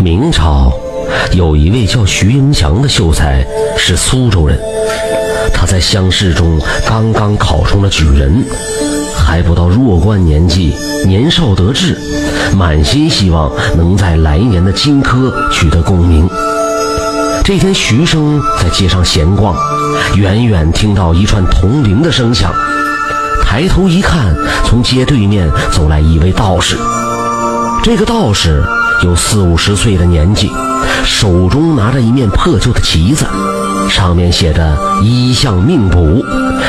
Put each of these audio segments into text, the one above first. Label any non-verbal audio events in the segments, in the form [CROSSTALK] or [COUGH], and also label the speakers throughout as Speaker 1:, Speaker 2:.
Speaker 1: 明朝有一位叫徐迎祥的秀才，是苏州人。他在乡试中刚刚考中了举人，还不到弱冠年纪，年少得志，满心希望能在来年的金科取得功名。这天，徐生在街上闲逛，远远听到一串铜铃的声响，抬头一看，从街对面走来一位道士。这个道士有四五十岁的年纪，手中拿着一面破旧的旗子，上面写着“医相命卜”，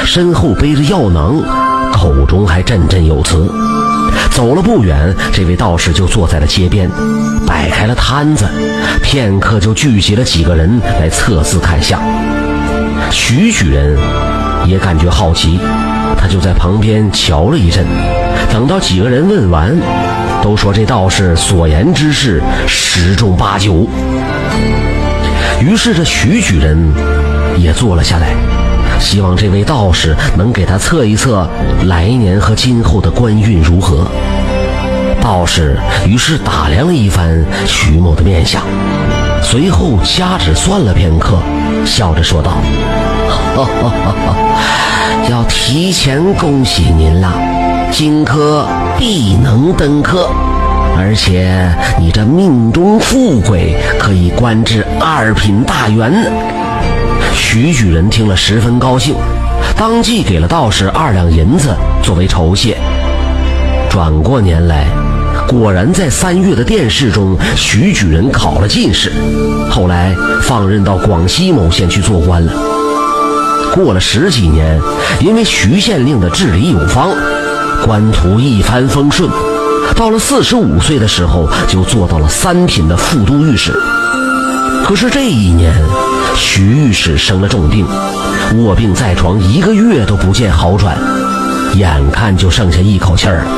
Speaker 1: 身后背着药囊，口中还振振有词。走了不远，这位道士就坐在了街边，摆开了摊子，片刻就聚集了几个人来测字看相。徐举人也感觉好奇，他就在旁边瞧了一阵，等到几个人问完。都说这道士所言之事十中八九，于是这徐举人也坐了下来，希望这位道士能给他测一测来年和今后的官运如何。道士于是打量了一番徐某的面相，随后掐指算了片刻，笑着说道：“ [LAUGHS] 要提前恭喜您了，荆轲。”必能登科，而且你这命中富贵，可以官至二品大员。徐举人听了十分高兴，当即给了道士二两银子作为酬谢。转过年来，果然在三月的殿试中，徐举人考了进士，后来放任到广西某县去做官了。过了十几年，因为徐县令的治理有方。官途一帆风顺，到了四十五岁的时候，就做到了三品的副都御史。可是这一年，徐御史生了重病，卧病在床一个月都不见好转，眼看就剩下一口气儿了。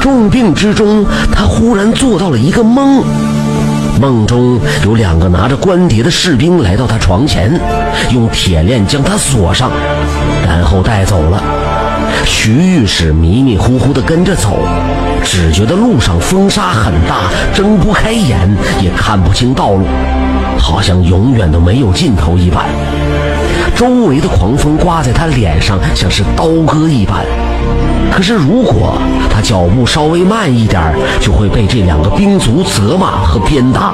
Speaker 1: 重病之中，他忽然做到了一个梦，梦中有两个拿着官碟的士兵来到他床前，用铁链将他锁上，然后带走了。徐御史迷迷糊糊地跟着走，只觉得路上风沙很大，睁不开眼，也看不清道路，好像永远都没有尽头一般。周围的狂风刮在他脸上，像是刀割一般。可是如果他脚步稍微慢一点，就会被这两个兵卒责骂和鞭打。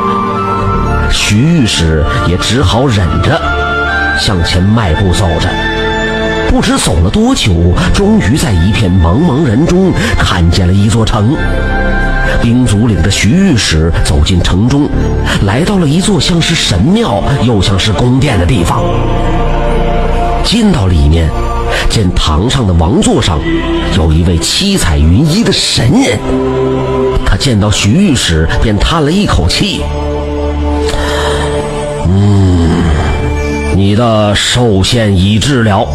Speaker 1: 徐御史也只好忍着，向前迈步走着。不知走了多久，终于在一片茫茫人中看见了一座城。兵卒领着徐御史走进城中，来到了一座像是神庙又像是宫殿的地方。进到里面，见堂上的王座上有一位七彩云衣的神人。他见到徐御史，便叹了一口气：“嗯，你的寿限已至了。”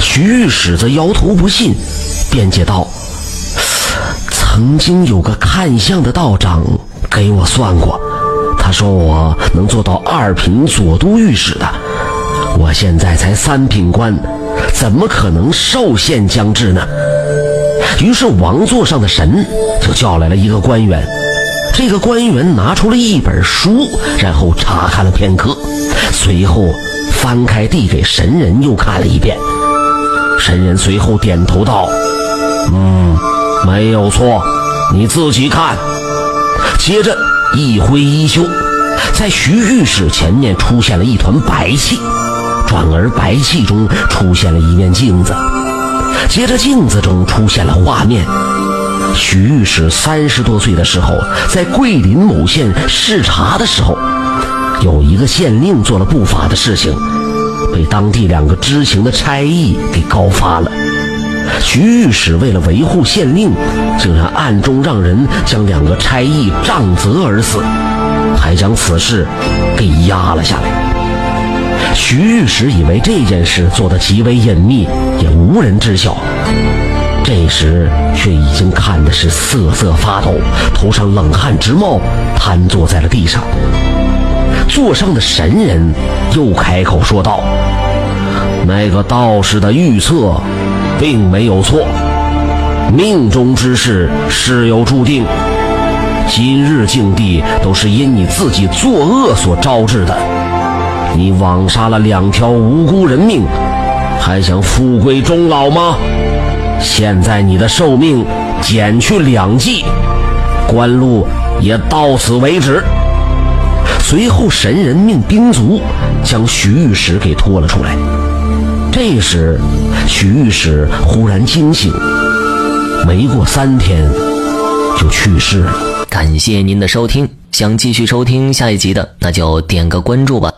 Speaker 1: 徐御史则摇头不信，辩解道：“曾经有个看相的道长给我算过，他说我能做到二品左都御史的。我现在才三品官，怎么可能寿限将至呢？”于是王座上的神就叫来了一个官员，这个官员拿出了一本书，然后查看了片刻，随后翻开递给神人，又看了一遍。神人随后点头道：“嗯，没有错，你自己看。”接着一挥衣袖，在徐御史前面出现了一团白气，转而白气中出现了一面镜子，接着镜子中出现了画面：徐御史三十多岁的时候，在桂林某县视察的时候，有一个县令做了不法的事情。被当地两个知情的差役给告发了。徐御史为了维护县令，竟然暗中让人将两个差役杖责而死，还将此事给压了下来。徐御史以为这件事做得极为隐秘，也无人知晓。这时却已经看的是瑟瑟发抖，头上冷汗直冒，瘫坐在了地上。座上的神人又开口说道：“那个道士的预测，并没有错。命中之事，事有注定。今日境地都是因你自己作恶所招致的。你枉杀了两条无辜人命，还想富贵终老吗？现在你的寿命减去两季，官路也到此为止。随后，神人命兵卒将徐御史给拖了出来。这时，徐御史忽然惊醒，没过三天就去世了。
Speaker 2: 感谢您的收听，想继续收听下一集的，那就点个关注吧。